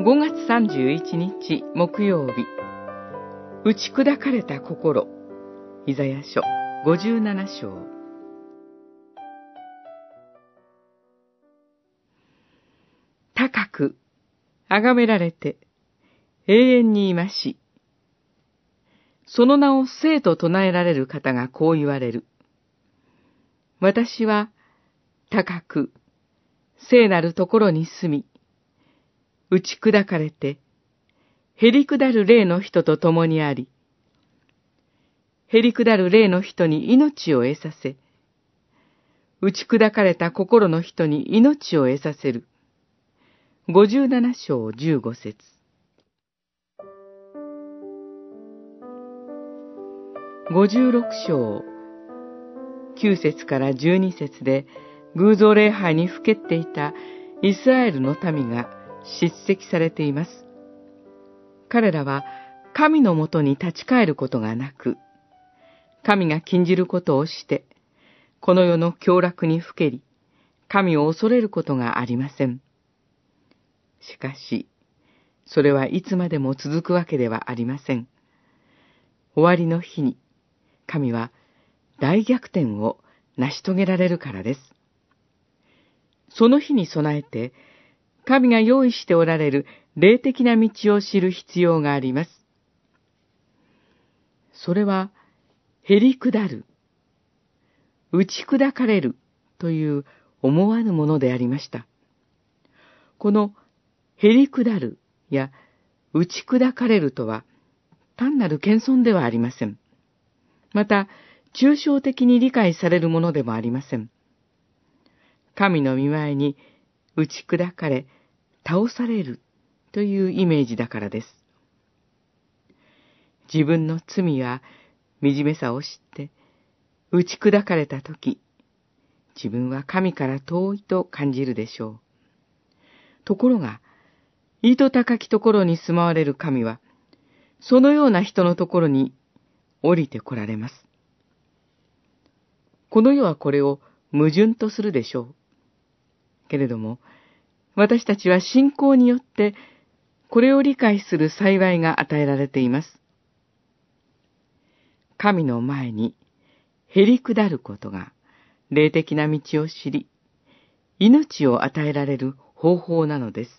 5月31日木曜日。打ち砕かれた心。イザヤ書57章。高く崇められて永遠にいまし。その名を生と唱えられる方がこう言われる。私は高く聖なるところに住み、打ち砕かれて、へりくだる霊の人と共にあり、へりくだる霊の人に命を得させ、打ち砕かれた心の人に命を得させる。五十七章十五節五十六章九節から十二節で偶像礼拝にふけっていたイスラエルの民が叱責されています。彼らは神のもとに立ち返ることがなく、神が禁じることをして、この世の凶楽にふけり、神を恐れることがありません。しかし、それはいつまでも続くわけではありません。終わりの日に、神は大逆転を成し遂げられるからです。その日に備えて、神が用意しておられる霊的な道を知る必要があります。それは、へりくだる、打ち砕かれるという思わぬものでありました。この、へりくだるや打ち砕かれるとは、単なる謙遜ではありません。また、抽象的に理解されるものでもありません。神の見前に打ち砕かれ、倒されるというイメージだからです。自分の罪や惨めさを知って、打ち砕かれたとき、自分は神から遠いと感じるでしょう。ところが、糸高きところに住まわれる神は、そのような人のところに降りて来られます。この世はこれを矛盾とするでしょう。けれども、私たちは信仰によって、これを理解する幸いが与えられています。神の前に、へりくだることが、霊的な道を知り、命を与えられる方法なのです。